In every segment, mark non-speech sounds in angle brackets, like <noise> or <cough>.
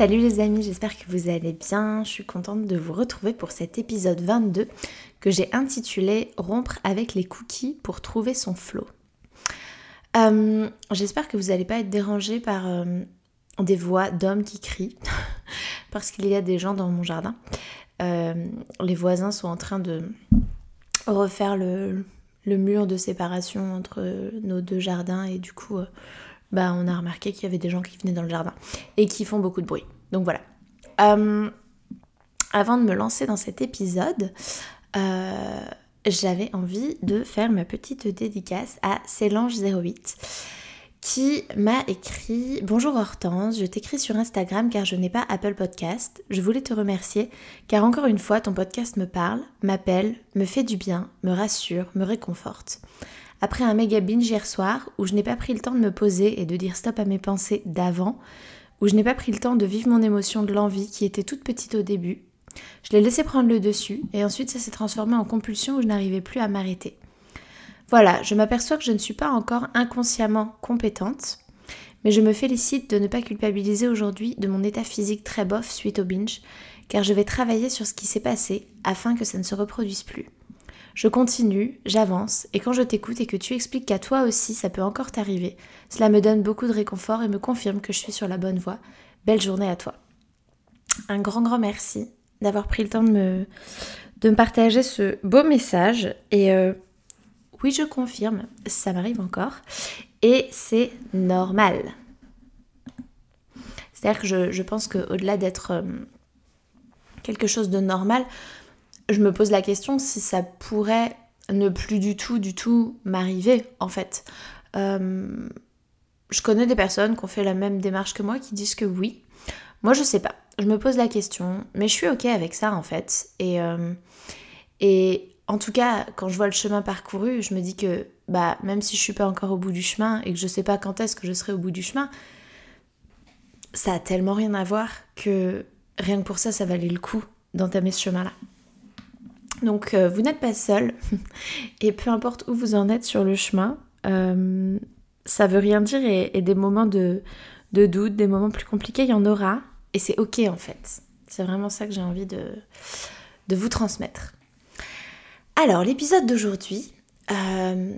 Salut les amis, j'espère que vous allez bien. Je suis contente de vous retrouver pour cet épisode 22 que j'ai intitulé Rompre avec les cookies pour trouver son flow. Euh, j'espère que vous n'allez pas être dérangés par euh, des voix d'hommes qui crient <laughs> parce qu'il y a des gens dans mon jardin. Euh, les voisins sont en train de refaire le, le, mur de séparation entre nos deux jardins et du coup bah, on a remarqué qu'il y avait des gens qui venaient dans le jardin et qui font beaucoup de bruit. Donc voilà. Euh, avant de me lancer dans cet épisode, euh, j'avais envie de faire ma petite dédicace à Célange08 qui m'a écrit Bonjour Hortense, je t'écris sur Instagram car je n'ai pas Apple Podcast. Je voulais te remercier car encore une fois ton podcast me parle, m'appelle, me fait du bien, me rassure, me réconforte. Après un méga binge hier soir où je n'ai pas pris le temps de me poser et de dire stop à mes pensées d'avant, où je n'ai pas pris le temps de vivre mon émotion de l'envie qui était toute petite au début, je l'ai laissé prendre le dessus et ensuite ça s'est transformé en compulsion où je n'arrivais plus à m'arrêter. Voilà, je m'aperçois que je ne suis pas encore inconsciemment compétente, mais je me félicite de ne pas culpabiliser aujourd'hui de mon état physique très bof suite au binge, car je vais travailler sur ce qui s'est passé afin que ça ne se reproduise plus. Je continue, j'avance, et quand je t'écoute et que tu expliques qu'à toi aussi ça peut encore t'arriver, cela me donne beaucoup de réconfort et me confirme que je suis sur la bonne voie. Belle journée à toi. Un grand grand merci d'avoir pris le temps de me, de partager ce beau message. Et euh, oui, je confirme, ça m'arrive encore. Et c'est normal. C'est-à-dire que je, je pense qu'au-delà d'être euh, quelque chose de normal, je me pose la question si ça pourrait ne plus du tout, du tout m'arriver en fait. Euh, je connais des personnes qui ont fait la même démarche que moi qui disent que oui. Moi je sais pas. Je me pose la question, mais je suis ok avec ça en fait. Et, euh, et en tout cas, quand je vois le chemin parcouru, je me dis que bah même si je suis pas encore au bout du chemin et que je sais pas quand est-ce que je serai au bout du chemin, ça a tellement rien à voir que rien que pour ça, ça valait le coup d'entamer ce chemin-là. Donc euh, vous n'êtes pas seul <laughs> et peu importe où vous en êtes sur le chemin, euh, ça veut rien dire et, des moments de, doute, des moments plus compliqués, il y en aura et c'est ok en fait. C'est vraiment ça que j'ai envie de, vous transmettre. Alors l'épisode d'aujourd'hui, euh,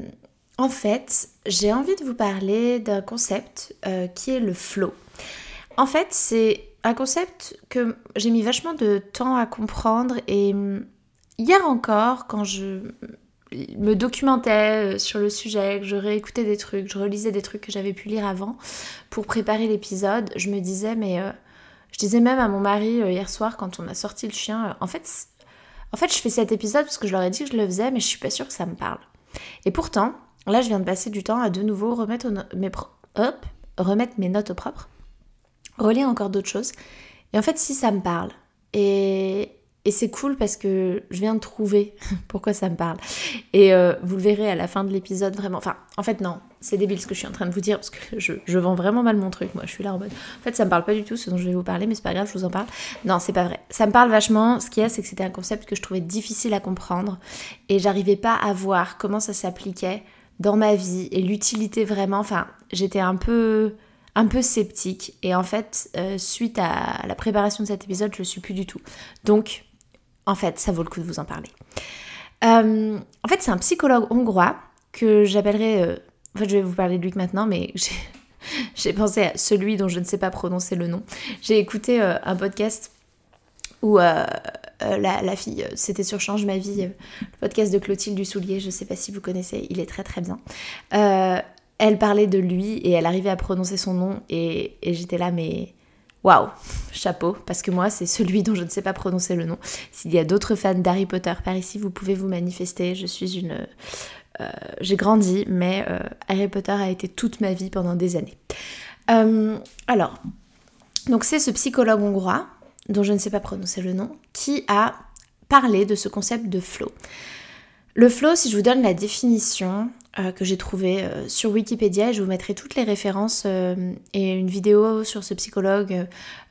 en fait j'ai envie de vous parler d'un concept qui est le flow. En fait c'est un concept que j'ai mis vachement de temps à comprendre et hier encore, quand je me documentais euh, sur le sujet, que je réécoutais des trucs, je relisais des trucs que j'avais pu lire avant pour préparer l'épisode, je me disais, mais euh, je disais même à mon mari euh, hier soir quand on a sorti le chien, en fait, en fait, je fais cet épisode parce que je leur ai dit que je le faisais, mais je suis pas sûre que ça me parle. Et pourtant, là, je viens de passer du temps à de nouveau remettre mes, Hop, remettre mes notes au propre, relire encore d'autres choses. Et en fait, si ça me parle, et, et c'est cool parce que je viens de trouver <laughs> pourquoi ça me parle. Et euh, vous le verrez à la fin de l'épisode vraiment. Enfin, en fait, non, c'est débile ce que je suis en train de vous dire parce que je, je, vends vraiment mal mon truc. Moi, je suis là en mode. En fait, ça me parle pas du tout ce dont je vais vous parler, mais c'est pas grave, je vous en parle. Non, c'est pas vrai. Ça me parle vachement. Ce qu'il y a, c'est que c'était un concept que je trouvais difficile à comprendre et j'arrivais pas à voir comment ça s'appliquait dans ma vie et l'utilité vraiment. Enfin, j'étais un peu un peu sceptique et en fait euh, suite à la préparation de cet épisode je le suis plus du tout donc en fait, ça vaut le coup de vous en parler. Euh, en fait, c'est un psychologue hongrois que j'appellerai. Euh, en fait, je vais vous parler de lui maintenant, mais <laughs> j'ai pensé à celui dont je ne sais pas prononcer le nom. J'ai écouté euh, un podcast où euh, la, fille, c'était sur Change ma vie, le podcast de Clotilde Dussoulier, je ne sais pas si vous connaissez, il est très très bien. elle parlait de lui et elle arrivait à prononcer son nom et, et j'étais là, mais waouh, chapeau, parce que moi, c'est celui dont je ne sais pas prononcer le nom. S'il y a d'autres fans d'Harry Potter par ici, vous pouvez vous manifester. Je suis une. Euh, j'ai grandi, mais euh, Harry Potter a été toute ma vie pendant des années. Euh, alors, donc c'est ce psychologue hongrois, dont je ne sais pas prononcer le nom, qui a parlé de ce concept de flow. Le flow, si je vous donne la définition, euh, que j'ai trouvé euh, sur Wikipédia. Je vous mettrai toutes les références euh, et une vidéo sur ce psychologue,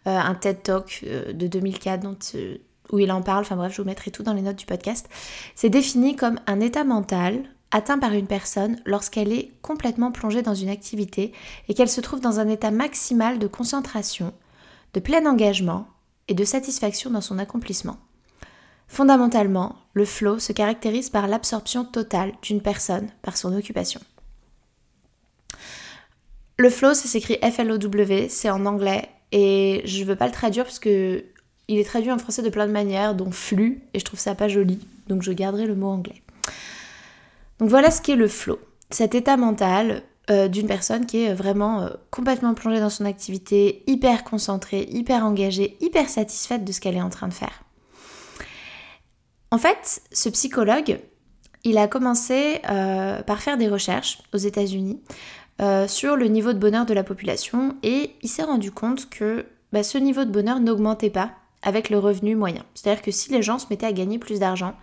un TED Talk de 2004 où il en parle. Enfin bref, je vous mettrai tout dans les notes du podcast. C'est défini comme un état mental atteint par une personne lorsqu'elle est complètement plongée dans une activité et qu'elle se trouve dans un état maximal de concentration, de plein engagement et de satisfaction dans son accomplissement. Fondamentalement, le flow se caractérise par l'absorption totale d'une personne par son occupation. Le flow, ça s'écrit F-L-O-W, c'est en anglais et je ne veux pas le traduire parce que il est traduit en français de plein de manières, dont flux, et je trouve ça pas joli, donc je garderai le mot anglais. Donc voilà ce qu'est le flow, cet état mental euh, d'une personne qui est vraiment euh, complètement plongée dans son activité, hyper concentrée, hyper engagée, hyper satisfaite de ce qu'elle est en train de faire. En fait, ce psychologue, il a commencé euh, par faire des recherches aux États-Unis euh, sur le niveau de bonheur de la population et il s'est rendu compte que bah, ce niveau de bonheur n'augmentait pas avec le revenu moyen. C'est-à-dire que si les gens se mettaient à gagner plus d'argent,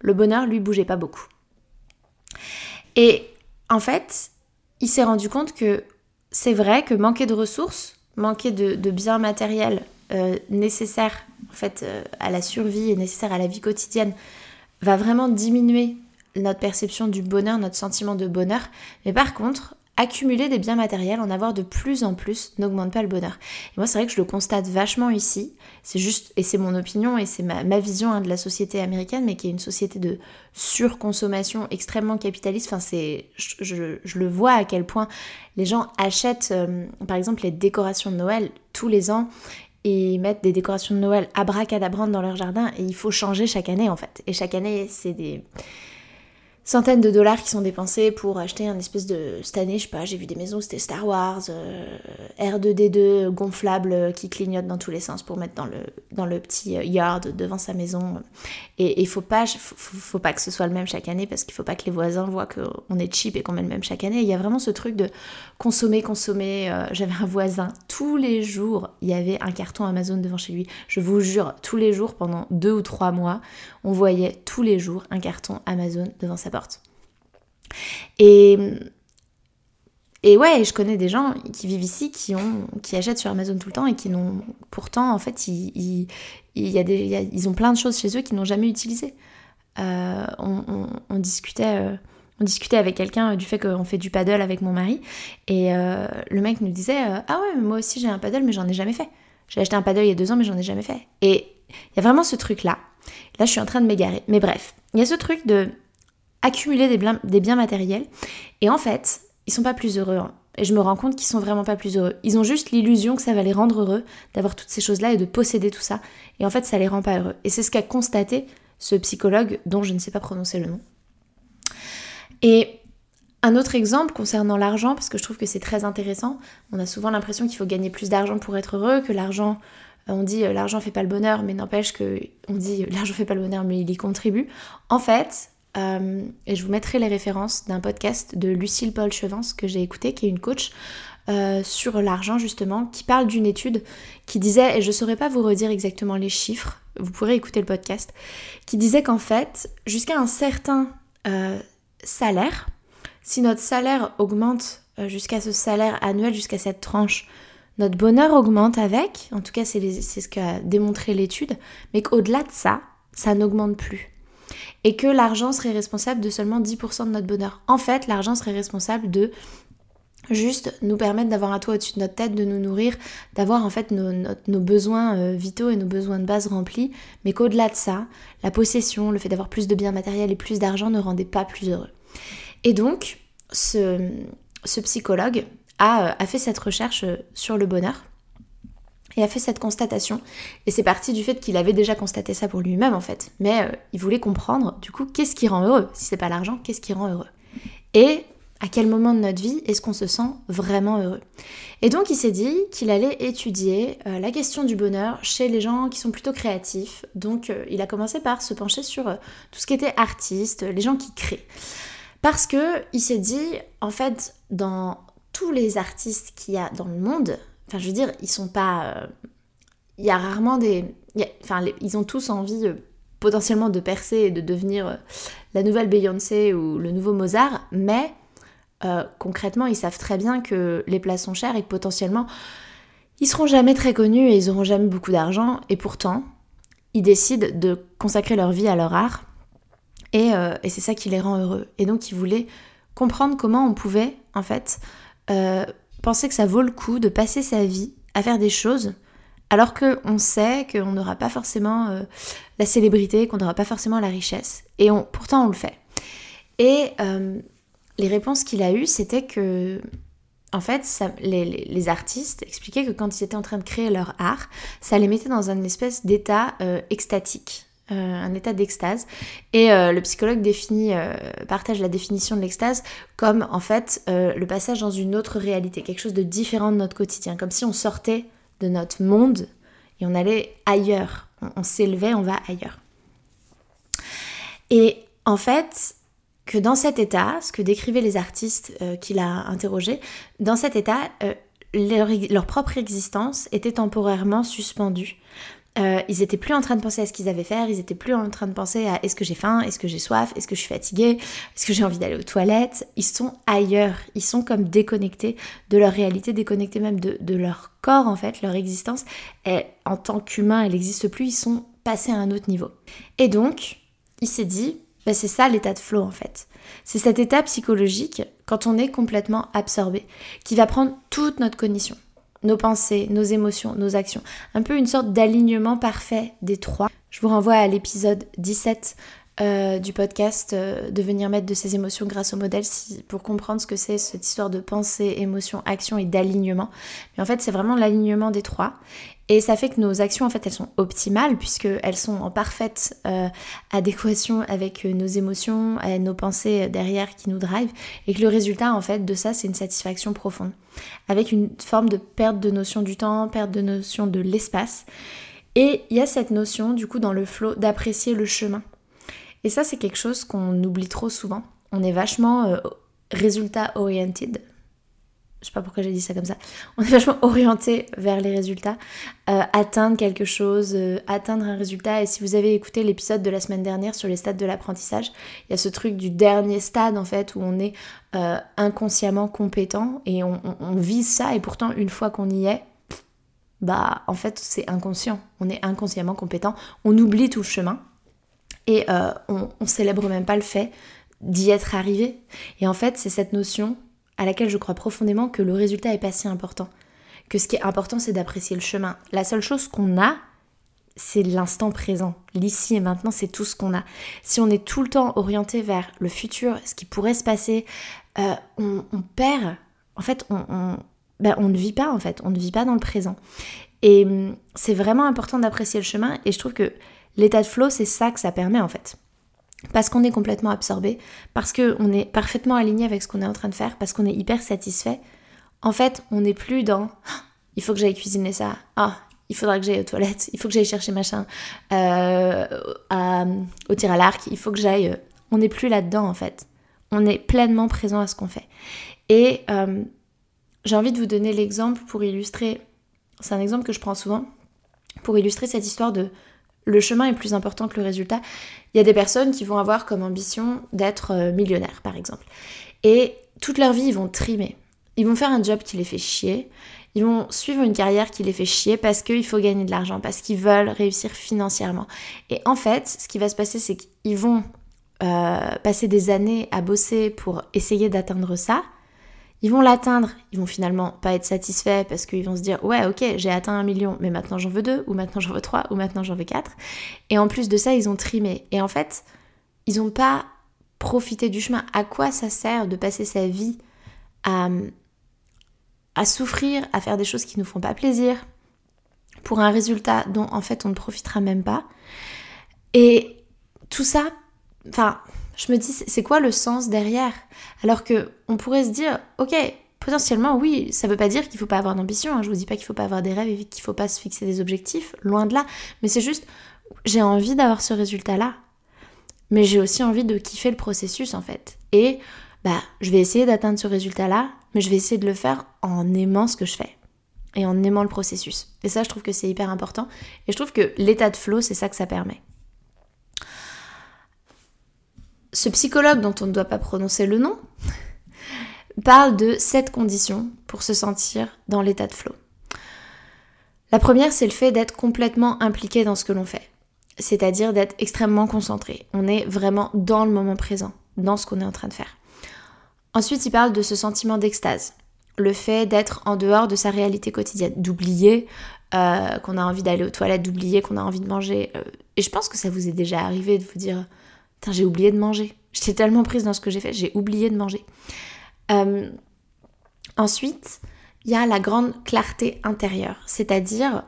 le bonheur lui bougeait pas beaucoup. Et en fait, il s'est rendu compte que c'est vrai que manquer de ressources, manquer de biens matériels euh, nécessaire en fait euh, à la survie et nécessaire à la vie quotidienne va vraiment diminuer notre perception du bonheur, notre sentiment de bonheur. Mais par contre, accumuler des biens matériels, en avoir de plus en plus, n'augmente pas le bonheur. Et moi, c'est vrai que je le constate vachement ici. C'est juste, et c'est mon opinion, et c'est ma, vision hein, de la société américaine, mais qui est une société de surconsommation extrêmement capitaliste. Enfin, c'est, je, le vois à quel point les gens achètent, euh, par exemple, les décorations de Noël tous les ans et mettent des décorations de Noël abracadabrantes dans leur jardin et il faut changer chaque année en fait. Et chaque année, c'est des centaines de dollars qui sont dépensés pour acheter un espèce de... Cette année, je sais pas, j'ai vu des maisons, c'était Star Wars, euh, R2D2 gonflable euh, qui clignote dans tous les sens pour mettre dans le, dans le petit euh, yard devant sa maison. Et il faut pas, faut, pas que ce soit le même chaque année parce qu'il faut pas que les voisins voient qu'on est cheap et qu'on met le même chaque année. Il y a vraiment ce truc de consommer, consommer. J'avais un voisin, tous les jours, il y avait un carton Amazon devant chez lui. Je vous jure, tous les jours, pendant deux ou trois mois, on voyait tous les jours un carton Amazon devant sa Et, ouais, je connais des gens qui vivent ici, qui, achètent sur Amazon tout le temps et qui n'ont pourtant, en fait, ils ont plein de choses chez eux qu'ils n'ont jamais utilisées. Euh, on, discutait... Euh, on discutait avec quelqu'un du fait qu'on fait du paddle avec mon mari et euh, le mec nous disait ah ouais moi aussi j'ai un paddle mais j'en ai jamais fait j'ai acheté un paddle il y a deux ans mais j'en ai jamais fait et il y a vraiment ce truc là Là, je suis en train de m'égarer. Mais bref, il y a ce truc de accumuler des biens, matériels. Et en fait, ils sont pas plus heureux. Hein. Et je me rends compte qu'ils sont vraiment pas plus heureux. Ils ont juste l'illusion que ça va les rendre heureux d'avoir toutes ces choses-là et de posséder tout ça. Et en fait, ça les rend pas heureux. Et c'est ce qu'a constaté ce psychologue dont je ne sais pas prononcer le nom. Et un autre exemple concernant l'argent, parce que je trouve que c'est très intéressant, on a souvent l'impression qu'il faut gagner plus d'argent pour être heureux, que l'argent on dit euh, l'argent fait pas le bonheur, mais n'empêche que on dit euh, l'argent fait pas le bonheur, mais il y contribue. En fait, euh, et je vous mettrai les références d'un podcast de Lucille Paul Chevance que j'ai écouté, qui est une coach sur l'argent justement, qui parle d'une étude qui disait, et je saurais pas vous redire exactement les chiffres, vous pourrez écouter le podcast, qui disait qu'en fait, jusqu'à un certain salaire, si notre salaire augmente jusqu'à ce salaire annuel, jusqu'à cette tranche notre bonheur augmente avec, en tout cas c'est ce qu'a démontré l'étude, mais qu'au-delà de ça, ça n'augmente plus. Et que l'argent serait responsable de seulement 10% de notre bonheur. En fait, l'argent serait responsable de juste nous permettre d'avoir un toit au-dessus de notre tête, de nous nourrir, d'avoir en fait nos, besoins euh, vitaux et nos besoins de base remplis, mais qu'au-delà de ça, la possession, le fait d'avoir plus de biens matériels et plus d'argent ne rendait pas plus heureux. Et donc, ce, psychologue a, a fait cette recherche sur le bonheur et a fait cette constatation. Et c'est parti du fait qu'il avait déjà constaté ça pour lui-même en fait. Mais il voulait comprendre du coup qu'est-ce qui rend heureux? Si c'est pas l'argent, qu'est-ce qui rend heureux? Et à quel moment de notre vie est-ce qu'on se sent vraiment heureux? Et donc il s'est dit qu'il allait étudier euh, la question du bonheur chez les gens qui sont plutôt créatifs. Donc euh, il a commencé par se pencher sur euh, tout ce qui était artiste, les gens qui créent. Parce que il s'est dit, en fait, dans tous les artistes qu'il y a dans le monde, enfin je veux dire, ils sont pas... Il y a rarement des... enfin, ils ont tous envie potentiellement de percer et de devenir la nouvelle Beyoncé ou le nouveau Mozart, mais euh, concrètement, ils savent très bien que les places sont chères et que potentiellement, ils seront jamais très connus et ils auront jamais beaucoup d'argent. Et pourtant, ils décident de consacrer leur vie à leur art. Et, euh, c'est ça qui les rend heureux. Et donc, ils voulaient comprendre comment on pouvait, en fait, euh, penser que ça vaut le coup de passer sa vie à faire des choses alors qu'on sait qu'on n'aura pas forcément la célébrité, qu'on n'aura pas forcément la richesse. Et pourtant, on le fait. Et les réponses qu'il a eues, c'était que, en fait, les, artistes expliquaient que quand ils étaient en train de créer leur art, ça les mettait dans un espèce d'état euh, extatique. Euh, un état d'extase. Et euh, le psychologue définit, partage la définition de l'extase comme en fait le passage dans une autre réalité, quelque chose de différent de notre quotidien, comme si on sortait de notre monde et on allait ailleurs, on s'élevait, on va ailleurs. Et en fait, que dans cet état, ce que décrivaient les artistes euh, qu'il a interrogés, dans cet état, euh, leur, propre existence était temporairement suspendue. Euh, ils étaient plus en train de penser à ce qu'ils avaient fait, ils étaient plus en train de penser à est-ce que j'ai faim, est-ce que j'ai soif, est-ce que je suis fatiguée, est-ce que j'ai envie d'aller aux toilettes. Ils sont ailleurs, ils sont comme déconnectés de leur réalité, déconnectés même de, de leur corps en fait, leur existence. Et en tant qu'humain, elle n'existe plus, ils sont passés à un autre niveau. Et donc, il s'est dit, bah, c'est ça l'état de flow en fait. C'est cet état psychologique, quand on est complètement absorbé, qui va prendre toute notre cognition, nos pensées, nos émotions, nos actions. Un peu une sorte d'alignement parfait des trois. Je vous renvoie à l'épisode 17 euh, du podcast euh, Devenir maître de ses émotions grâce au modèle pour comprendre ce que c'est cette histoire de pensée, émotion, action et d'alignement. Mais en fait, c'est vraiment l'alignement des trois. Et ça fait que nos actions, en fait, elles sont optimales puisqu'elles sont en parfaite euh, adéquation avec nos émotions, nos pensées derrière qui nous drive. Et que le résultat, en fait, de ça, c'est une satisfaction profonde. Avec une forme de perte de notion du temps, perte de notion de l'espace. Et il y a cette notion, du coup, dans le flow, d'apprécier le chemin. Et ça, c'est quelque chose qu'on oublie trop souvent. On est vachement euh, résultat oriented. Je sais pas pourquoi j'ai dit ça comme ça. On est vachement orienté vers les résultats, euh, atteindre quelque chose, euh, atteindre un résultat. Et si vous avez écouté l'épisode de la semaine dernière sur les stades de l'apprentissage, il y a ce truc du dernier stade en fait où on est inconsciemment compétent et on, on, vise ça. Et pourtant, une fois qu'on y est, bah en fait c'est inconscient. On est inconsciemment compétent. On oublie tout le chemin et euh, on, on célèbre même pas le fait d'y être arrivé. Et en fait, c'est cette notion à laquelle je crois profondément que le résultat est pas si important. Que ce qui est important, c'est d'apprécier le chemin. La seule chose qu'on a, c'est l'instant présent. L'ici et maintenant, c'est tout ce qu'on a. Si on est tout le temps orienté vers le futur, ce qui pourrait se passer, euh, on, perd. En fait, on, ben, on ne vit pas, en fait. On ne vit pas dans le présent. Et hum, c'est vraiment important d'apprécier le chemin. Et je trouve que L'état de flow, c'est ça que ça permet en fait. Parce qu'on est complètement absorbé, parce qu'on est parfaitement aligné avec ce qu'on est en train de faire, parce qu'on est hyper satisfait. En fait, on n'est plus dans ah, il faut que j'aille cuisiner ça, ah, il faudra que j'aille aux toilettes, il faut que j'aille chercher machin euh, au tir à l'arc, il faut que j'aille. Euh, on n'est plus là-dedans en fait. On est pleinement présent à ce qu'on fait. Et euh, j'ai envie de vous donner l'exemple pour illustrer. C'est un exemple que je prends souvent pour illustrer cette histoire de le chemin est plus important que le résultat. Il y a des personnes qui vont avoir comme ambition d'être euh, millionnaires, par exemple. Et toute leur vie, ils vont trimer. Ils vont faire un job qui les fait chier. Ils vont suivre une carrière qui les fait chier parce qu'il faut gagner de l'argent, parce qu'ils veulent réussir financièrement. Et en fait, ce qui va se passer, c'est qu'ils vont euh, passer des années à bosser pour essayer d'atteindre ça. Ils vont l'atteindre, ils vont finalement pas être satisfaits parce qu'ils vont se dire ouais ok j'ai atteint un million mais maintenant j'en veux deux ou maintenant j'en veux trois ou maintenant j'en veux quatre et en plus de ça ils ont trimé et en fait ils n'ont pas profité du chemin. À quoi ça sert de passer sa vie à, à souffrir, à faire des choses qui nous font pas plaisir, pour un résultat dont en fait on ne profitera même pas? Et tout ça, enfin, je me dis, c'est quoi le sens derrière? Alors que on pourrait se dire, ok, potentiellement, oui, ça veut pas dire qu'il faut pas avoir d'ambition. Hein. Je vous dis pas qu'il faut pas avoir des rêves et qu'il faut pas se fixer des objectifs, loin de là. Mais c'est juste, j'ai envie d'avoir ce résultat-là. Mais j'ai aussi envie de kiffer le processus en fait. Et bah, je vais essayer d'atteindre ce résultat-là, mais je vais essayer de le faire en aimant ce que je fais et en aimant le processus. Et ça, je trouve que c'est hyper important. Et je trouve que l'état de flow, c'est ça que ça permet. Ce psychologue dont on ne doit pas prononcer le nom parle de sept conditions pour se sentir dans l'état de flow. La première, c'est le fait d'être complètement impliqué dans ce que l'on fait, c'est-à-dire d'être extrêmement concentré. On est vraiment dans le moment présent, dans ce qu'on est en train de faire. Ensuite, il parle de ce sentiment d'extase, le fait d'être en dehors de sa réalité quotidienne, d'oublier euh, qu'on a envie d'aller aux toilettes, d'oublier qu'on a envie de manger. Euh, et je pense que ça vous est déjà arrivé de vous dire, j'ai oublié de manger. J'étais tellement prise dans ce que j'ai fait, j'ai oublié de manger. Euh, ensuite, il y a la grande clarté intérieure, c'est-à-dire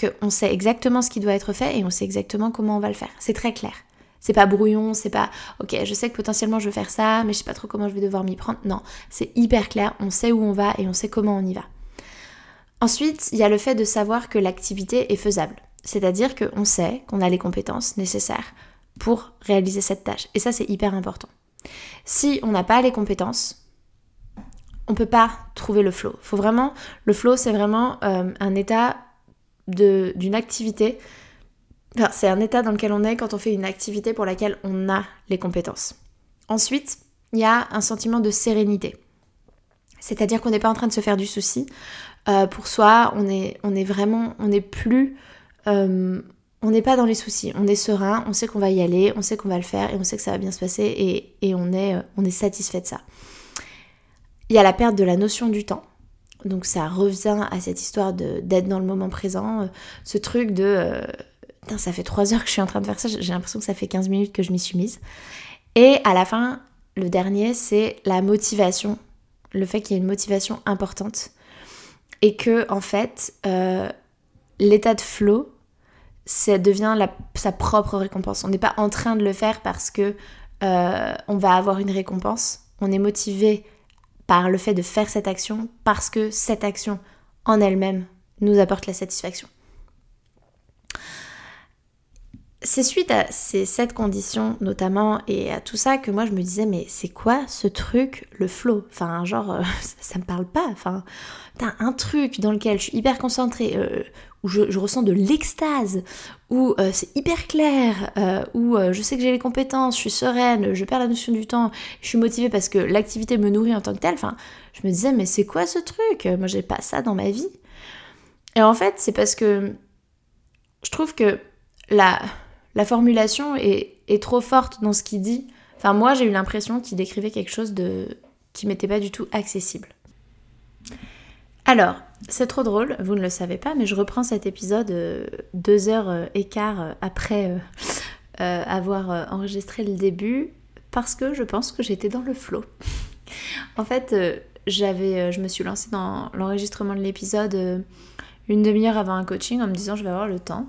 qu'on sait exactement ce qui doit être fait et on sait exactement comment on va le faire. C'est très clair. C'est pas brouillon, c'est pas ok, je sais que potentiellement je veux faire ça, mais je sais pas trop comment je vais devoir m'y prendre. Non, c'est hyper clair, on sait où on va et on sait comment on y va. Ensuite, il y a le fait de savoir que l'activité est faisable. C'est-à-dire qu'on sait qu'on a les compétences nécessaires pour réaliser cette tâche. Et ça, c'est hyper important. Si on n'a pas les compétences, on peut pas trouver le flow. Faut vraiment, le flow, c'est vraiment euh, un état d'une activité c'est un état dans lequel on est quand on fait une activité pour laquelle on a les compétences. Ensuite, il y a un sentiment de sérénité. C'est-à-dire qu'on n'est pas en train de se faire du souci. Euh, pour soi, on est, on est vraiment, on n'est plus, euh, on n'est pas dans les soucis. On est serein, on sait qu'on va y aller, on sait qu'on va le faire et on sait que ça va bien se passer et, on, est, euh, on est satisfait de ça. Il y a la perte de la notion du temps. Donc ça revient à cette histoire d'être dans le moment présent, ce truc de ça fait 3 heures que je suis en train de faire ça, j'ai l'impression que ça fait 15 minutes que je m'y suis mise. Et à la fin, le dernier, c'est la motivation, le fait qu'il y ait une motivation importante. Et que, en fait, euh, l'état de flow, ça devient sa propre récompense. On n'est pas en train de le faire parce que euh, on va avoir une récompense. On est motivé par le fait de faire cette action parce que cette action en elle-même nous apporte la satisfaction c'est suite à ces sept conditions notamment et à tout ça que moi je me disais mais c'est quoi ce truc le flow? Enfin genre euh, <laughs> ça, me parle pas enfin t'as un truc dans lequel je suis hyper concentrée euh, où je, ressens de l'extase où euh, c'est hyper clair où je sais que j'ai les compétences je suis sereine je perds la notion du temps je suis motivée parce que l'activité me nourrit en tant que telle je me disais mais c'est quoi ce truc? Moi j'ai pas ça dans ma vie et en fait c'est parce que je trouve que la la formulation est, trop forte dans ce qu'il dit. Enfin, moi, j'ai eu l'impression qu'il décrivait quelque chose qui m'était pas du tout accessible. Alors, c'est trop drôle, vous ne le savez pas, mais je reprends cet épisode euh, deux heures euh, et quart euh, après <laughs> avoir enregistré le début parce que je pense que j'étais dans le flow. <laughs> en fait, je me suis lancée dans l'enregistrement de l'épisode une demi-heure avant un coaching en me disant je vais avoir le temps.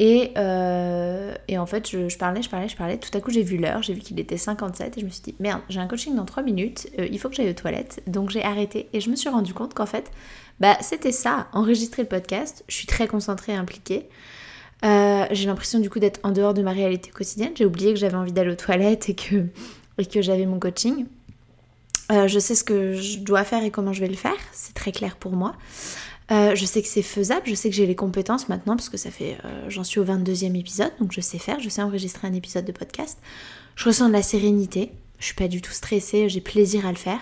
Euh, et, en fait, je, parlais, je parlais, je parlais. Tout à coup, j'ai vu l'heure, j'ai vu qu'il était 57 et je me suis dit, merde, j'ai un coaching dans 3 minutes, euh, il faut que j'aille aux toilettes. Donc j'ai arrêté et je me suis rendu compte qu'en fait, bah, c'était ça, enregistrer le podcast. Je suis très concentrée et impliquée. Euh, j'ai l'impression du coup d'être en dehors de ma réalité quotidienne. J'ai oublié que j'avais envie d'aller aux toilettes et que, et que j'avais mon coaching. je sais ce que je dois faire et comment je vais le faire, c'est très clair pour moi. Euh, je sais que c'est faisable, je sais que j'ai les compétences maintenant parce que ça fait, euh, j'en suis au 22e épisode, donc je sais faire, je sais enregistrer un épisode de podcast. Je ressens de la sérénité, je suis pas du tout stressée, j'ai plaisir à le faire.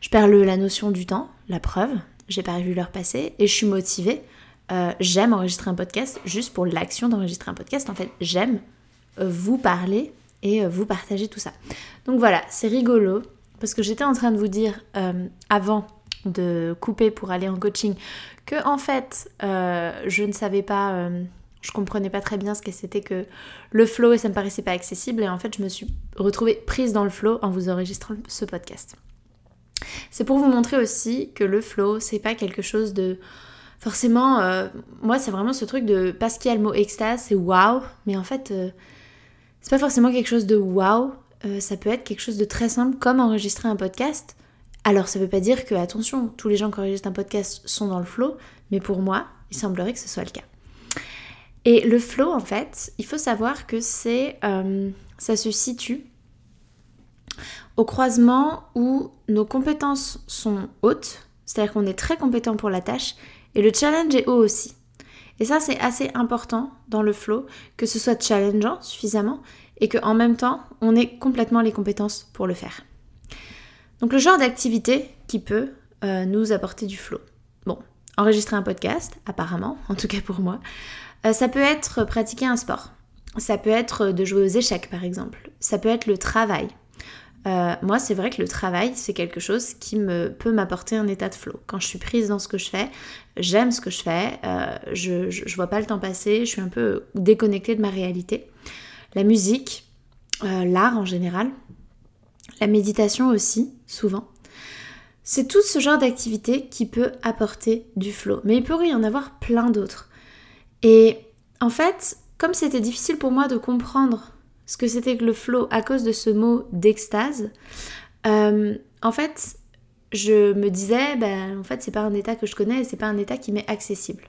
Je perds la notion du temps, la preuve, j'ai pas vu l'heure passer et je suis motivée. Euh, j'aime enregistrer un podcast juste pour l'action d'enregistrer un podcast. En fait, j'aime vous parler et vous partager tout ça. Donc voilà, c'est rigolo parce que j'étais en train de vous dire avant de couper pour aller en coaching que en fait euh, je ne savais pas euh, je comprenais pas très bien ce que c'était que le flow et ça me paraissait pas accessible et en fait je me suis retrouvée prise dans le flow en vous enregistrant ce podcast. c'est pour vous montrer aussi que le flow, c'est pas quelque chose de forcément. euh, moi, c'est vraiment ce truc de parce qu'il y a le mot extase, c'est waouh, mais en fait, c'est pas forcément quelque chose de waouh. ça peut être quelque chose de très simple, comme enregistrer un podcast. Alors, ça veut pas dire que, attention, tous les gens qui enregistrent un podcast sont dans le flow, mais pour moi, il semblerait que ce soit le cas. Et le flow, en fait, il faut savoir que c'est, euh, ça se situe au croisement où nos compétences sont hautes, c'est-à-dire qu'on est très compétent pour la tâche, et le challenge est haut aussi. Et ça, c'est assez important dans le flow, que ce soit challengeant suffisamment, et qu'en même temps, on ait complètement les compétences pour le faire. Donc le genre d'activité qui peut euh, nous apporter du flow. Bon, enregistrer un podcast, apparemment, en tout cas pour moi. Euh, ça peut être pratiquer un sport. Ça peut être de jouer aux échecs, par exemple. Ça peut être le travail. Euh, moi, c'est vrai que le travail, c'est quelque chose qui me, peut m'apporter un état de flow. Quand je suis prise dans ce que je fais, j'aime ce que je fais, je, je, je, vois pas le temps passer, je suis un peu déconnectée de ma réalité. La musique, l'art en général, la méditation aussi, souvent. C'est tout ce genre d'activité qui peut apporter du flow. Mais il pourrait y en avoir plein d'autres. Et en fait, comme c'était difficile pour moi de comprendre ce que c'était que le flow à cause de ce mot d'extase, euh, en fait, je me disais, ben, en fait, c'est pas un état que je connais et c'est pas un état qui m'est accessible.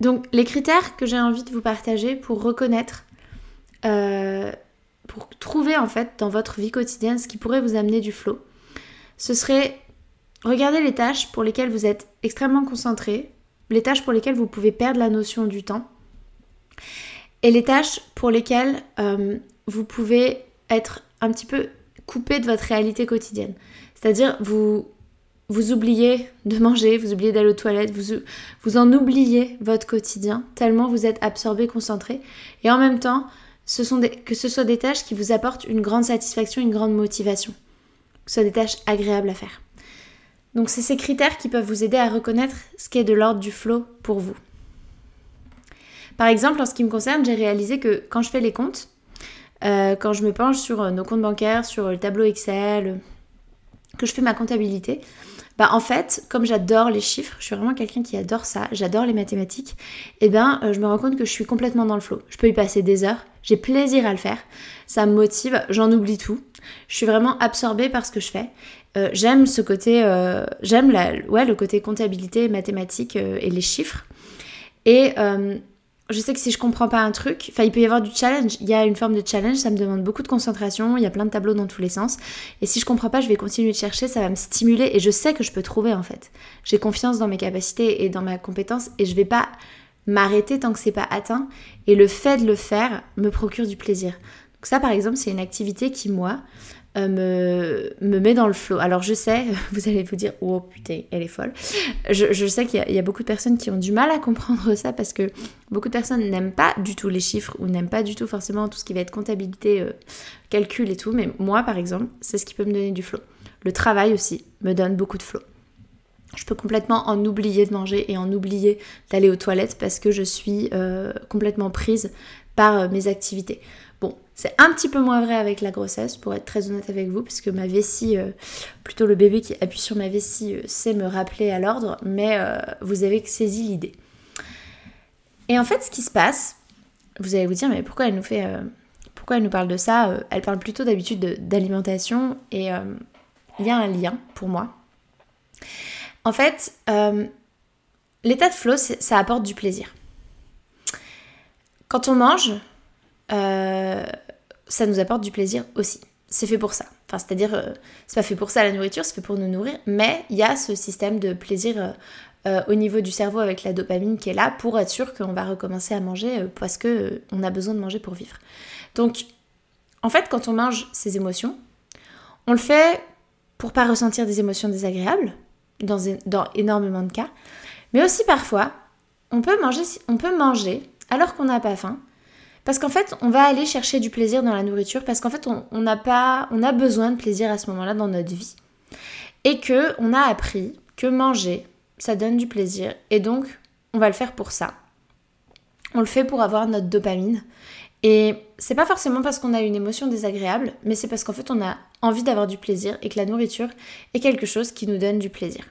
Donc, les critères que j'ai envie de vous partager pour reconnaître, euh, pour trouver en fait dans votre vie quotidienne ce qui pourrait vous amener du flow, ce serait regarder les tâches pour lesquelles vous êtes extrêmement concentré, les tâches pour lesquelles vous pouvez perdre la notion du temps et les tâches pour lesquelles euh, vous pouvez être un petit peu coupé de votre réalité quotidienne. C'est-à-dire vous vous oubliez de manger, vous oubliez d'aller aux toilettes, vous, vous en oubliez votre quotidien tellement vous êtes absorbé, concentré. Et en même temps, que ce soit des tâches qui vous apportent une grande satisfaction, une grande motivation. Que ce soit des tâches agréables à faire. Donc c'est ces critères qui peuvent vous aider à reconnaître ce qui est de l'ordre du flow pour vous. Par exemple, en ce qui me concerne, j'ai réalisé que quand je fais les comptes, euh, quand je me penche sur nos comptes bancaires, sur le tableau Excel, que je fais ma comptabilité, bah en fait, comme j'adore les chiffres, je suis vraiment quelqu'un qui adore ça, j'adore les mathématiques, et ben euh, je me rends compte que je suis complètement dans le flow. Je peux y passer des heures, j'ai plaisir à le faire, ça me motive, j'en oublie tout. Je suis vraiment absorbée par ce que je fais. Euh, j'aime ce côté, euh, j'aime le côté comptabilité, mathématiques et les chiffres. Et je sais que si je comprends pas un truc, enfin il peut y avoir du challenge, il y a une forme de challenge, ça me demande beaucoup de concentration, il y a plein de tableaux dans tous les sens, et si je comprends pas, je vais continuer de chercher, ça va me stimuler, et je sais que je peux trouver en fait. J'ai confiance dans mes capacités et dans ma compétence, et je vais pas m'arrêter tant que c'est pas atteint, et le fait de le faire me procure du plaisir. Donc ça par exemple, c'est une activité qui moi me, me met dans le flow. Alors je sais, <laughs> vous allez vous dire, oh putain, elle est folle. Je, sais qu'il y, a beaucoup de personnes qui ont du mal à comprendre ça parce que beaucoup de personnes n'aiment pas du tout les chiffres ou n'aiment pas du tout forcément tout ce qui va être comptabilité, euh, calcul et tout. Mais moi, par exemple, c'est ce qui peut me donner du flow. Le travail aussi me donne beaucoup de flow. Je peux complètement en oublier de manger et en oublier d'aller aux toilettes parce que je suis euh, complètement prise par euh, mes activités. C'est un petit peu moins vrai avec la grossesse, pour être très honnête avec vous, parce que ma vessie, euh, plutôt le bébé qui appuie sur ma vessie, euh, sait me rappeler à l'ordre, mais euh, vous avez saisi l'idée. Et en fait, ce qui se passe, vous allez vous dire, mais pourquoi elle nous fait, pourquoi elle nous parle de ça Elle parle plutôt d'habitude d'alimentation, et il y a un lien pour moi. En fait, l'état de flow, ça apporte du plaisir. Quand on mange, euh, ça nous apporte du plaisir aussi. C'est fait pour ça. Enfin, c'est-à-dire, euh, c'est pas fait pour ça la nourriture, c'est fait pour nous nourrir, mais il y a ce système de plaisir euh, euh, au niveau du cerveau avec la dopamine qui est là pour être sûr qu'on va recommencer à manger parce que on a besoin de manger pour vivre. Donc, en fait, quand on mange ces émotions, on le fait pour pas ressentir des émotions désagréables, dans, dans énormément de cas, mais aussi parfois, on peut manger, on peut manger alors qu'on n'a pas faim, parce qu'en fait, on va aller chercher du plaisir dans la nourriture parce qu'en fait, on, n'a pas, on a besoin de plaisir à ce moment-là dans notre vie. Et que on a appris que manger, ça donne du plaisir. Et donc, on va le faire pour ça. On le fait pour avoir notre dopamine. Et c'est pas forcément parce qu'on a une émotion désagréable, mais c'est parce qu'en fait on a envie d'avoir du plaisir et que la nourriture est quelque chose qui nous donne du plaisir.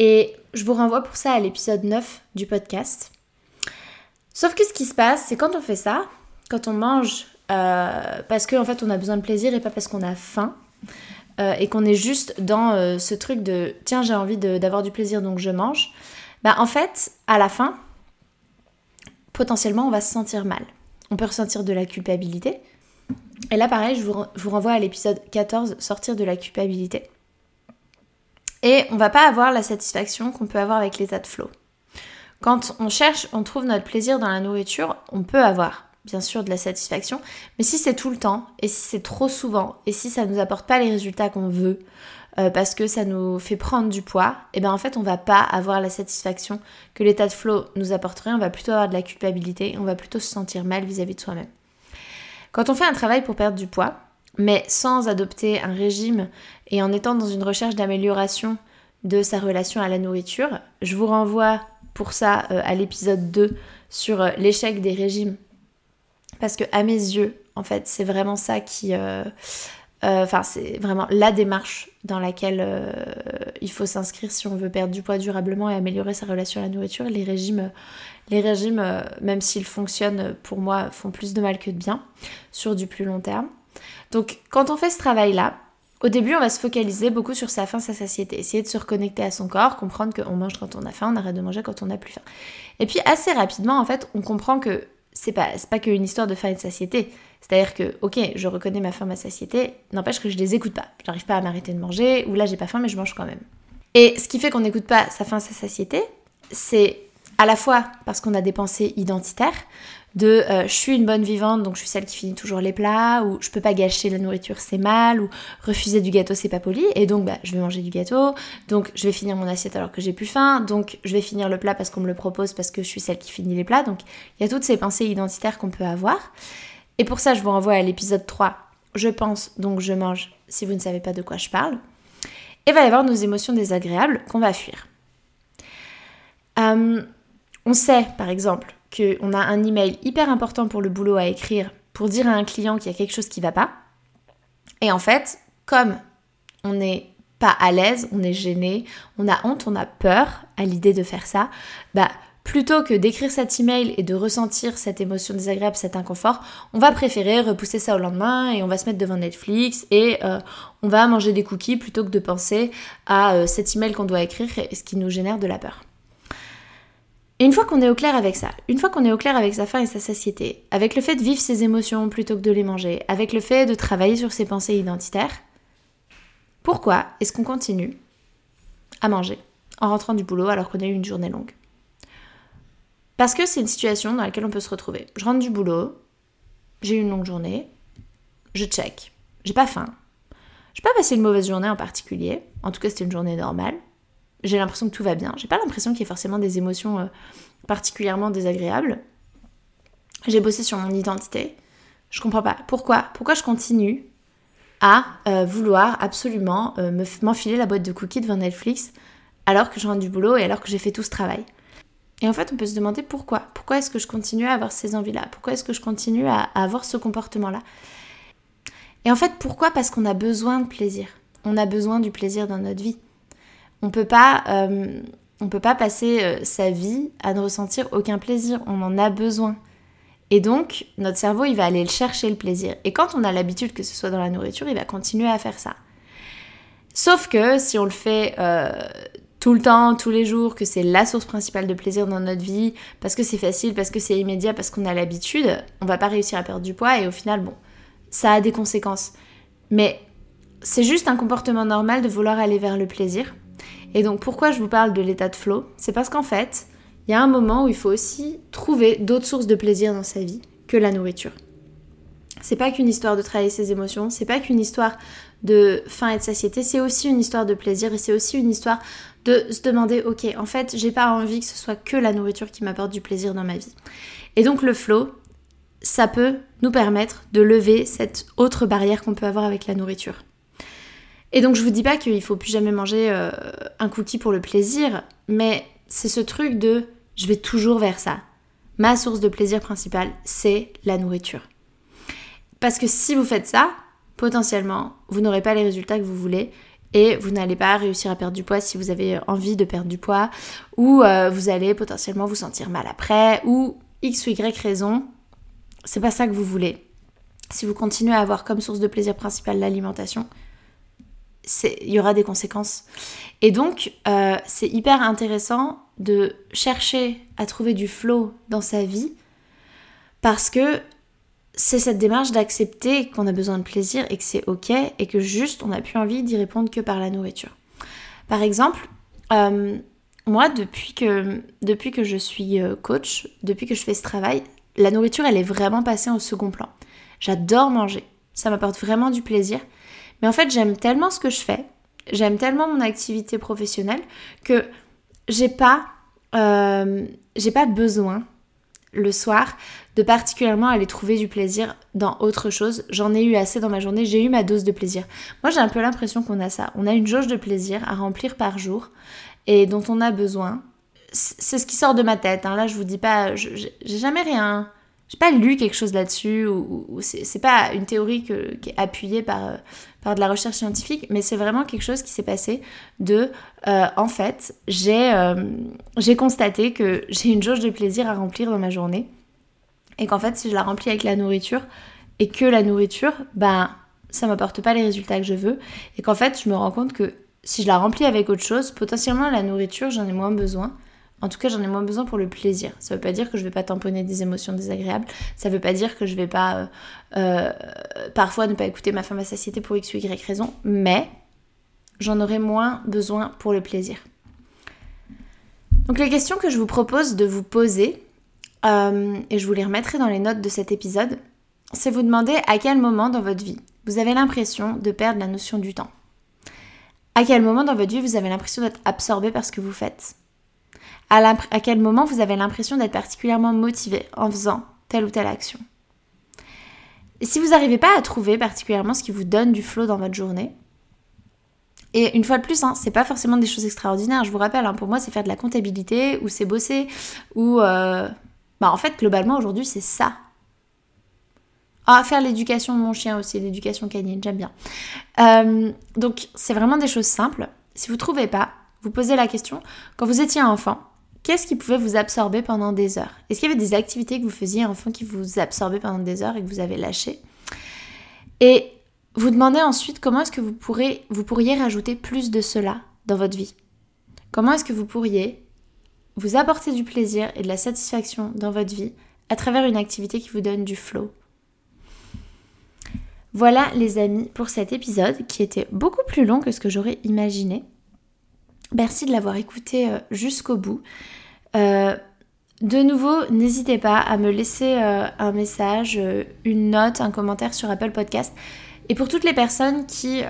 Et je vous renvoie pour ça à l'épisode 9 du podcast. Sauf que ce qui se passe, c'est quand on fait ça, quand on mange euh, parce qu'en fait on a besoin de plaisir et pas parce qu'on a faim, euh, et qu'on est juste dans euh, ce truc de tiens j'ai envie d'avoir du plaisir donc je mange, bah en fait à la fin, potentiellement on va se sentir mal. On peut ressentir de la culpabilité. Et là pareil, je vous, vous renvoie à l'épisode 14, sortir de la culpabilité. Et on va pas avoir la satisfaction qu'on peut avoir avec l'état de flow. Quand on cherche, on trouve notre plaisir dans la nourriture, on peut avoir bien sûr de la satisfaction, mais si c'est tout le temps, et si c'est trop souvent, et si ça ne nous apporte pas les résultats qu'on veut, euh, parce que ça nous fait prendre du poids, et eh bien en fait on va pas avoir la satisfaction que l'état de flow nous apporterait, on va plutôt avoir de la culpabilité, on va plutôt se sentir mal vis-à-vis de soi-même. Quand on fait un travail pour perdre du poids, mais sans adopter un régime et en étant dans une recherche d'amélioration de sa relation à la nourriture, je vous renvoie pour ça euh, à l'épisode 2 sur euh, l'échec des régimes parce que à mes yeux, en fait, c'est vraiment ça qui... Euh, enfin, c'est vraiment la démarche dans laquelle il faut s'inscrire si on veut perdre du poids durablement et améliorer sa relation à la nourriture. Les régimes, les régimes même s'ils fonctionnent, pour moi, font plus de mal que de bien sur du plus long terme. Donc, quand on fait ce travail-là, au début, on va se focaliser beaucoup sur sa faim, sa satiété, essayer de se reconnecter à son corps, comprendre qu'on mange quand on a faim, on arrête de manger quand on n'a plus faim. Et puis assez rapidement, en fait, on comprend que c'est pas, pas qu'une histoire de faim et de satiété. C'est-à-dire que, ok, je reconnais ma faim, ma satiété, n'empêche que je les écoute pas. J'arrive pas à m'arrêter de manger, ou là j'ai pas faim, mais je mange quand même. Et ce qui fait qu'on n'écoute pas sa faim, sa satiété, c'est à la fois parce qu'on a des pensées identitaires, de euh, je suis une bonne vivante donc je suis celle qui finit toujours les plats ou je peux pas gâcher la nourriture c'est mal ou refuser du gâteau c'est pas poli et donc bah, je vais manger du gâteau donc je vais finir mon assiette alors que j'ai plus faim donc je vais finir le plat parce qu'on me le propose parce que je suis celle qui finit les plats donc il y a toutes ces pensées identitaires qu'on peut avoir. Et pour ça je vous renvoie à l'épisode 3 je pense donc je mange si vous ne savez pas de quoi je parle. Et va y avoir nos émotions désagréables qu'on va fuir. Euh, on sait par exemple qu'on a un email hyper important pour le boulot à écrire pour dire à un client qu'il y a quelque chose qui va pas. Et en fait, comme on n'est pas à l'aise, on est gêné, on a honte, on a peur à l'idée de faire ça, bah plutôt que d'écrire cet email et de ressentir cette émotion désagréable, cet inconfort, on va préférer repousser ça au lendemain et on va se mettre devant Netflix et euh, on va manger des cookies plutôt que de penser à euh, cet email qu'on doit écrire et ce qui nous génère de la peur. Et une fois qu'on est au clair avec ça, une fois qu'on est au clair avec sa faim et sa satiété, avec le fait de vivre ses émotions plutôt que de les manger, avec le fait de travailler sur ses pensées identitaires, pourquoi est-ce qu'on continue à manger en rentrant du boulot alors qu'on a eu une journée longue? Parce que c'est une situation dans laquelle on peut se retrouver. Je rentre du boulot, j'ai eu une longue journée, je check, j'ai pas faim, j'ai pas passé une mauvaise journée en particulier, en tout cas c'était une journée normale, j'ai l'impression que tout va bien. J'ai pas l'impression qu'il y ait forcément des émotions euh, particulièrement désagréables. J'ai bossé sur mon identité. Je comprends pas. Pourquoi? Pourquoi je continue à euh, vouloir absolument euh, m'enfiler la boîte de cookies devant Netflix alors que je rentre du boulot et alors que j'ai fait tout ce travail? Et en fait, on peut se demander pourquoi. Pourquoi est-ce que je continue à avoir ces envies-là? Pourquoi est-ce que je continue à avoir ce comportement-là? Et en fait, pourquoi? Parce qu'on a besoin de plaisir. On a besoin du plaisir dans notre vie. On peut pas, euh, on peut pas passer euh, sa vie à ne ressentir aucun plaisir. On en a besoin. Et donc, notre cerveau, il va aller le chercher le plaisir. Et quand on a l'habitude que ce soit dans la nourriture, il va continuer à faire ça. Sauf que si on le fait euh, tout le temps, tous les jours, que c'est la source principale de plaisir dans notre vie, parce que c'est facile, parce que c'est immédiat, parce qu'on a l'habitude, on va pas réussir à perdre du poids et au final, bon, ça a des conséquences. Mais c'est juste un comportement normal de vouloir aller vers le plaisir. Et donc pourquoi je vous parle de l'état de flow? C'est parce qu'en fait, il y a un moment où il faut aussi trouver d'autres sources de plaisir dans sa vie que la nourriture. C'est pas qu'une histoire de travailler ses émotions, c'est pas qu'une histoire de faim et de satiété, c'est aussi une histoire de plaisir et c'est aussi une histoire de se demander ok, en fait, j'ai pas envie que ce soit que la nourriture qui m'apporte du plaisir dans ma vie. Et donc le flow, ça peut nous permettre de lever cette autre barrière qu'on peut avoir avec la nourriture. Et donc je vous dis pas qu'il faut plus jamais manger euh, un cookie pour le plaisir, mais c'est ce truc de je vais toujours vers ça. ma source de plaisir principale, c'est la nourriture. Parce que si vous faites ça, potentiellement, vous n'aurez pas les résultats que vous voulez et vous n'allez pas réussir à perdre du poids si vous avez envie de perdre du poids ou euh, vous allez potentiellement vous sentir mal après ou X ou Y raison, c'est pas ça que vous voulez. Si vous continuez à avoir comme source de plaisir principale l'alimentation, il y aura des conséquences. Et donc, euh, c'est hyper intéressant de chercher à trouver du flow dans sa vie parce que c'est cette démarche d'accepter qu'on a besoin de plaisir et que c'est ok et que juste on n'a plus envie d'y répondre que par la nourriture. Par exemple, euh, moi depuis que, depuis que je suis euh, coach, depuis que je fais ce travail, la nourriture elle est vraiment passée au second plan. J'adore manger, ça m'apporte vraiment du plaisir, mais en fait j'aime tellement ce que je fais, j'aime tellement mon activité professionnelle que j'ai pas, euh, pas besoin le soir de particulièrement aller trouver du plaisir dans autre chose. J'en ai eu assez dans ma journée, j'ai eu ma dose de plaisir. Moi j'ai un peu l'impression qu'on a ça. On a une jauge de plaisir à remplir par jour et dont on a besoin. C'est ce qui sort de ma tête. Hein. Là je vous dis pas, j'ai jamais rien j'ai pas lu quelque chose là-dessus ou, c'est pas une théorie qui est appuyée par, par de la recherche scientifique, mais c'est vraiment quelque chose qui s'est passé de euh, en fait j'ai euh, j'ai constaté que j'ai une jauge de plaisir à remplir dans ma journée et qu'en fait si je la remplis avec la nourriture et que la nourriture ben ça m'apporte pas les résultats que je veux et qu'en fait je me rends compte que si je la remplis avec autre chose potentiellement la nourriture j'en ai moins besoin en tout cas, j'en ai moins besoin pour le plaisir. Ça veut pas dire que je vais pas tamponner des émotions désagréables. Ça veut pas dire que je vais pas euh, euh, parfois ne pas écouter ma femme à satiété pour x ou y raison, mais j'en aurai moins besoin pour le plaisir. Donc les questions que je vous propose de vous poser, euh, et je vous les remettrai dans les notes de cet épisode, c'est vous demander à quel moment dans votre vie vous avez l'impression de perdre la notion du temps. À quel moment dans votre vie vous avez l'impression d'être absorbé par ce que vous faites? À, quel moment vous avez l'impression d'être particulièrement motivé en faisant telle ou telle action? Et si vous n'arrivez pas à trouver particulièrement ce qui vous donne du flow dans votre journée, et une fois de plus, hein, c'est pas forcément des choses extraordinaires. Je vous rappelle, hein, pour moi, c'est faire de la comptabilité ou c'est bosser ou, euh, bah, en fait, globalement aujourd'hui, c'est ça. Ah, faire l'éducation de mon chien aussi, l'éducation canine, j'aime bien. Euh, donc, c'est vraiment des choses simples. Si vous trouvez pas, vous posez la question. Quand vous étiez enfant, Qu'est-ce qui pouvait vous absorber pendant des heures? Est-ce qu'il y avait des activités que vous faisiez enfant qui vous absorbaient pendant des heures et que vous avez lâché Et vous demandez ensuite comment est-ce que vous, vous pourriez rajouter plus de cela dans votre vie? Comment est-ce que vous pourriez vous apporter du plaisir et de la satisfaction dans votre vie à travers une activité qui vous donne du flow? Voilà les amis pour cet épisode qui était beaucoup plus long que ce que j'aurais imaginé. Merci de l'avoir écouté euh, jusqu'au bout. Euh, de nouveau, n'hésitez pas à me laisser euh, un message, une note, un commentaire sur Apple Podcast. Et pour toutes les personnes qui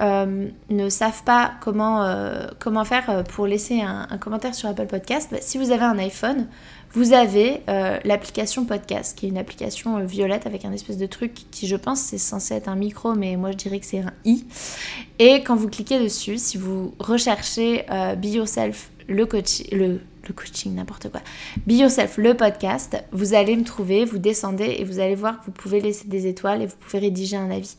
ne savent pas comment, comment faire pour laisser un, commentaire sur Apple Podcast, bah, si vous avez un iPhone, vous avez l'application Podcast, qui est une application violette avec un espèce de truc qui, je pense, c'est censé être un micro, mais moi je dirais que c'est un i. Et quand vous cliquez dessus, si vous recherchez euh, Be Yourself, le, coaching, le, coaching, n'importe quoi, Be Yourself, le podcast, vous allez me trouver, vous descendez et vous allez voir que vous pouvez laisser des étoiles et vous pouvez rédiger un avis.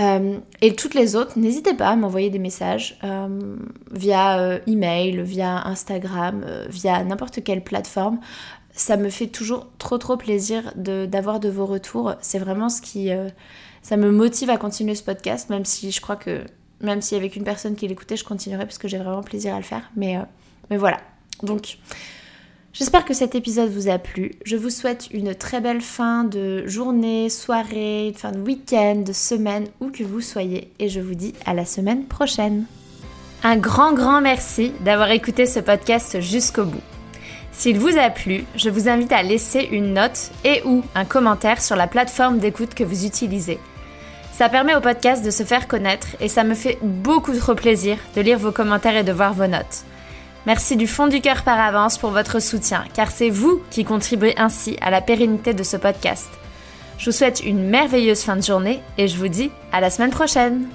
Euh, et toutes les autres, n'hésitez pas à m'envoyer des messages euh, via email, via Instagram, via n'importe quelle plateforme. Ça me fait toujours trop trop plaisir d'avoir de, vos retours. C'est vraiment ce qui... ça me motive à continuer ce podcast, même si je crois que même si avec une personne qui l'écoutait, je continuerai parce que j'ai vraiment plaisir à le faire. Mais, euh, mais voilà. Donc, j'espère que cet épisode vous a plu. Je vous souhaite une très belle fin de journée, soirée, fin de week-end, de semaine, où que vous soyez. Et je vous dis à la semaine prochaine. Un grand, grand merci d'avoir écouté ce podcast jusqu'au bout. S'il vous a plu, je vous invite à laisser une note et ou un commentaire sur la plateforme d'écoute que vous utilisez. Ça permet au podcast de se faire connaître et ça me fait beaucoup trop plaisir de lire vos commentaires et de voir vos notes. Merci du fond du cœur par avance pour votre soutien, car c'est vous qui contribuez ainsi à la pérennité de ce podcast. Je vous souhaite une merveilleuse fin de journée et je vous dis à la semaine prochaine